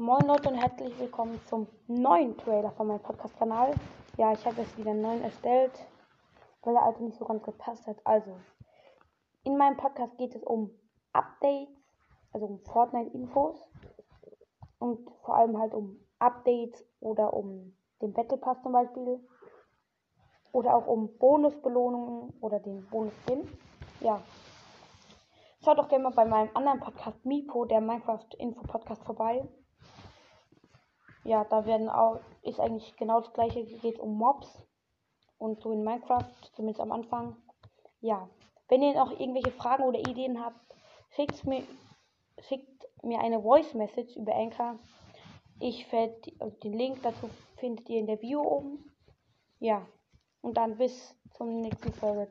Moin Leute und herzlich willkommen zum neuen Trailer von meinem Podcast-Kanal. Ja, ich habe jetzt wieder einen neuen erstellt, weil der alte nicht so ganz gepasst hat. Also, in meinem Podcast geht es um Updates, also um Fortnite-Infos und vor allem halt um Updates oder um den Battle Pass zum Beispiel oder auch um Bonusbelohnungen oder den Bonus-Skin. Ja, Schaut doch gerne mal bei meinem anderen Podcast Mipo, der Minecraft Info Podcast vorbei ja, da werden auch, ist eigentlich genau das gleiche, geht um Mobs und so in Minecraft, zumindest am Anfang. Ja, wenn ihr noch irgendwelche Fragen oder Ideen habt, schickt mir, schickt mir eine Voice Message über Anchor. Ich werde, den Link dazu findet ihr in der Bio oben. Ja, und dann bis zum nächsten Folge.